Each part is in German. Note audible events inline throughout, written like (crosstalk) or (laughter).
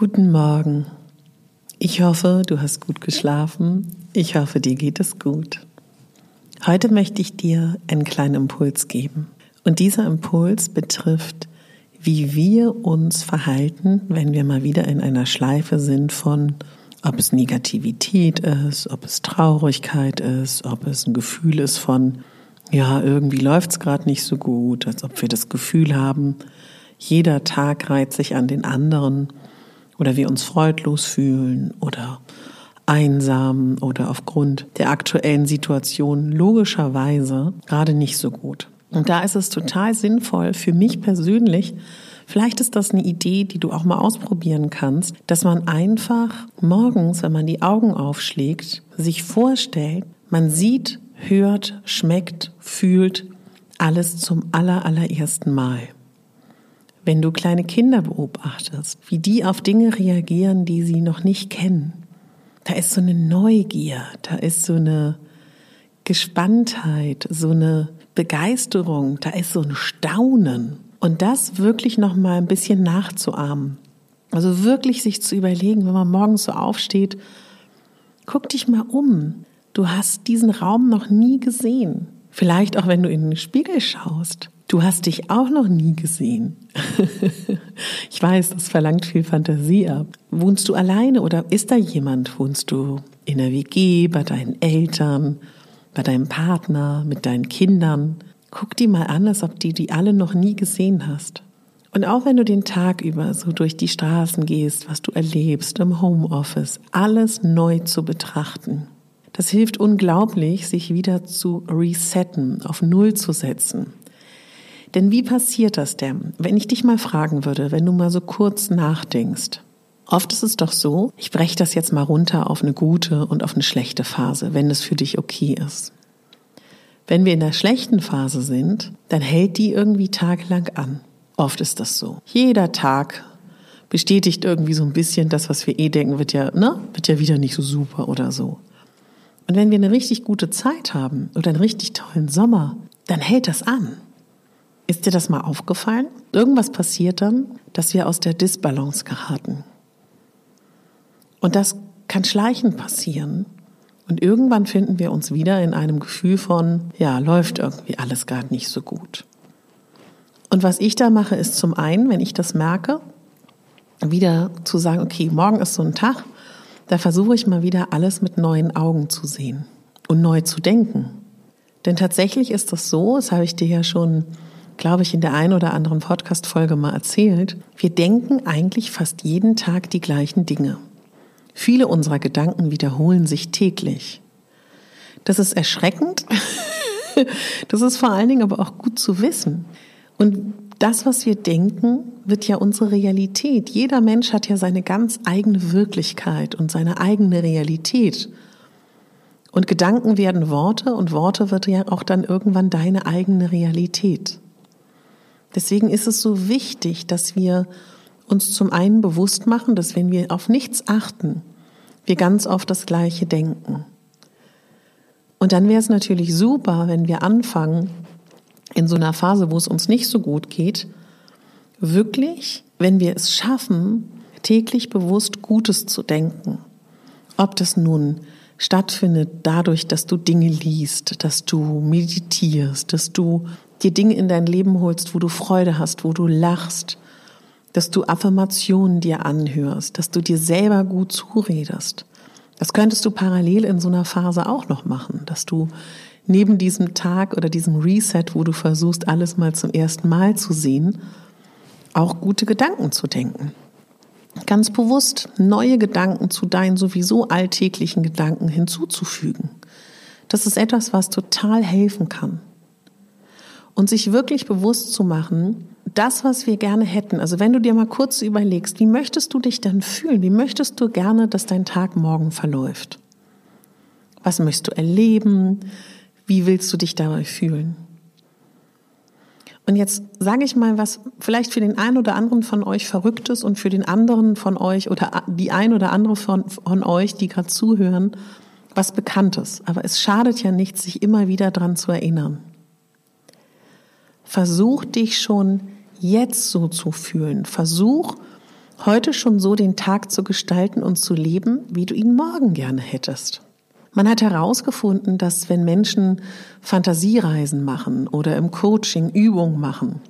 Guten Morgen. Ich hoffe, du hast gut geschlafen. Ich hoffe, dir geht es gut. Heute möchte ich dir einen kleinen Impuls geben. Und dieser Impuls betrifft, wie wir uns verhalten, wenn wir mal wieder in einer Schleife sind von, ob es Negativität ist, ob es Traurigkeit ist, ob es ein Gefühl ist von, ja, irgendwie läuft es gerade nicht so gut, als ob wir das Gefühl haben, jeder Tag reiht sich an den anderen oder wir uns freudlos fühlen oder einsam oder aufgrund der aktuellen Situation logischerweise gerade nicht so gut. Und da ist es total sinnvoll für mich persönlich, vielleicht ist das eine Idee, die du auch mal ausprobieren kannst, dass man einfach morgens, wenn man die Augen aufschlägt, sich vorstellt, man sieht, hört, schmeckt, fühlt alles zum aller, allerersten Mal. Wenn du kleine Kinder beobachtest, wie die auf Dinge reagieren, die sie noch nicht kennen, da ist so eine Neugier, da ist so eine Gespanntheit, so eine Begeisterung, da ist so ein Staunen. Und das wirklich noch mal ein bisschen nachzuahmen. Also wirklich sich zu überlegen, wenn man morgens so aufsteht, guck dich mal um. Du hast diesen Raum noch nie gesehen. Vielleicht auch, wenn du in den Spiegel schaust. Du hast dich auch noch nie gesehen. (laughs) ich weiß, das verlangt viel Fantasie ab. Wohnst du alleine oder ist da jemand? Wohnst du in der WG, bei deinen Eltern, bei deinem Partner, mit deinen Kindern? Guck die mal an, als ob du die alle noch nie gesehen hast. Und auch wenn du den Tag über so durch die Straßen gehst, was du erlebst im Homeoffice, alles neu zu betrachten. Das hilft unglaublich, sich wieder zu resetten, auf Null zu setzen. Denn wie passiert das denn? Wenn ich dich mal fragen würde, wenn du mal so kurz nachdenkst. Oft ist es doch so, ich breche das jetzt mal runter auf eine gute und auf eine schlechte Phase, wenn es für dich okay ist. Wenn wir in der schlechten Phase sind, dann hält die irgendwie tagelang an. Oft ist das so. Jeder Tag bestätigt irgendwie so ein bisschen das, was wir eh denken, wird ja, ne, wird ja wieder nicht so super oder so. Und wenn wir eine richtig gute Zeit haben oder einen richtig tollen Sommer, dann hält das an. Ist dir das mal aufgefallen? Irgendwas passiert dann, dass wir aus der Disbalance geraten. Und das kann schleichend passieren. Und irgendwann finden wir uns wieder in einem Gefühl von, ja, läuft irgendwie alles gar nicht so gut. Und was ich da mache, ist zum einen, wenn ich das merke, wieder zu sagen, okay, morgen ist so ein Tag, da versuche ich mal wieder alles mit neuen Augen zu sehen und neu zu denken. Denn tatsächlich ist das so, das habe ich dir ja schon, glaube ich, in der einen oder anderen Podcast-Folge mal erzählt. Wir denken eigentlich fast jeden Tag die gleichen Dinge. Viele unserer Gedanken wiederholen sich täglich. Das ist erschreckend. (laughs) Das ist vor allen Dingen aber auch gut zu wissen. Und das, was wir denken, wird ja unsere Realität. Jeder Mensch hat ja seine ganz eigene Wirklichkeit und seine eigene Realität. Und Gedanken werden Worte und Worte wird ja auch dann irgendwann deine eigene Realität. Deswegen ist es so wichtig, dass wir uns zum einen bewusst machen, dass wenn wir auf nichts achten, wir ganz oft das Gleiche denken. Und dann wäre es natürlich super, wenn wir anfangen, in so einer Phase, wo es uns nicht so gut geht, wirklich, wenn wir es schaffen, täglich bewusst Gutes zu denken. Ob das nun stattfindet dadurch, dass du Dinge liest, dass du meditierst, dass du dir Dinge in dein Leben holst, wo du Freude hast, wo du lachst, dass du Affirmationen dir anhörst, dass du dir selber gut zuredest. Das könntest du parallel in so einer Phase auch noch machen, dass du neben diesem Tag oder diesem Reset, wo du versuchst, alles mal zum ersten Mal zu sehen, auch gute Gedanken zu denken. Ganz bewusst neue Gedanken zu deinen sowieso alltäglichen Gedanken hinzuzufügen. Das ist etwas, was total helfen kann. Und sich wirklich bewusst zu machen, das, was wir gerne hätten, also wenn du dir mal kurz überlegst, wie möchtest du dich dann fühlen? Wie möchtest du gerne, dass dein Tag morgen verläuft? Was möchtest du erleben? Wie willst du dich dabei fühlen? Und jetzt sage ich mal, was vielleicht für den einen oder anderen von euch verrückt ist und für den anderen von euch oder die ein oder andere von, von euch, die gerade zuhören, was Bekanntes. Aber es schadet ja nichts, sich immer wieder dran zu erinnern. Versuch dich schon jetzt so zu fühlen. Versuch heute schon so den Tag zu gestalten und zu leben, wie du ihn morgen gerne hättest. Man hat herausgefunden, dass wenn Menschen Fantasiereisen machen oder im Coaching Übungen machen,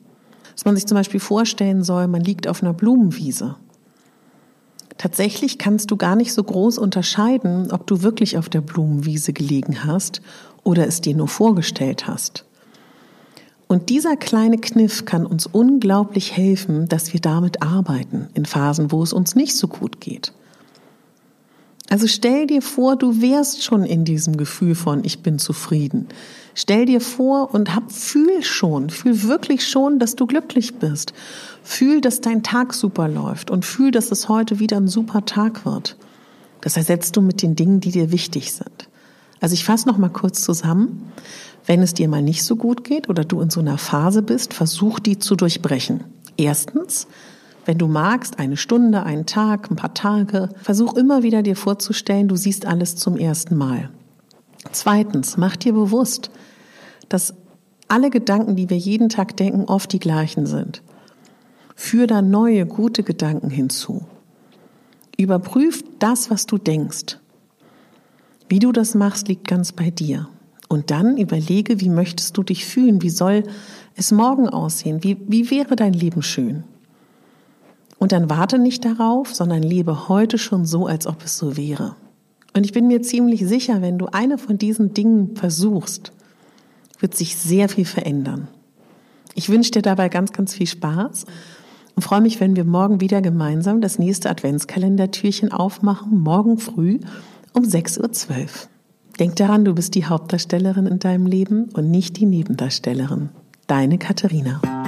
dass man sich zum Beispiel vorstellen soll, man liegt auf einer Blumenwiese. Tatsächlich kannst du gar nicht so groß unterscheiden, ob du wirklich auf der Blumenwiese gelegen hast oder es dir nur vorgestellt hast. Und dieser kleine Kniff kann uns unglaublich helfen, dass wir damit arbeiten in Phasen, wo es uns nicht so gut geht. Also stell dir vor, du wärst schon in diesem Gefühl von ich bin zufrieden. Stell dir vor und hab, fühl schon, fühl wirklich schon, dass du glücklich bist. Fühl, dass dein Tag super läuft und fühl, dass es heute wieder ein super Tag wird. Das ersetzt du mit den Dingen, die dir wichtig sind. Also ich fasse noch mal kurz zusammen. Wenn es dir mal nicht so gut geht oder du in so einer Phase bist, versuch die zu durchbrechen. Erstens, wenn du magst, eine Stunde, einen Tag, ein paar Tage, versuch immer wieder dir vorzustellen, du siehst alles zum ersten Mal. Zweitens, mach dir bewusst, dass alle Gedanken, die wir jeden Tag denken, oft die gleichen sind. Führ da neue, gute Gedanken hinzu. Überprüf das, was du denkst. Wie du das machst, liegt ganz bei dir. Und dann überlege, wie möchtest du dich fühlen? Wie soll es morgen aussehen? Wie, wie wäre dein Leben schön? Und dann warte nicht darauf, sondern lebe heute schon so, als ob es so wäre. Und ich bin mir ziemlich sicher, wenn du eine von diesen Dingen versuchst, wird sich sehr viel verändern. Ich wünsche dir dabei ganz, ganz viel Spaß und freue mich, wenn wir morgen wieder gemeinsam das nächste Adventskalendertürchen aufmachen, morgen früh um 6.12 Uhr. Denk daran, du bist die Hauptdarstellerin in deinem Leben und nicht die Nebendarstellerin. Deine Katharina.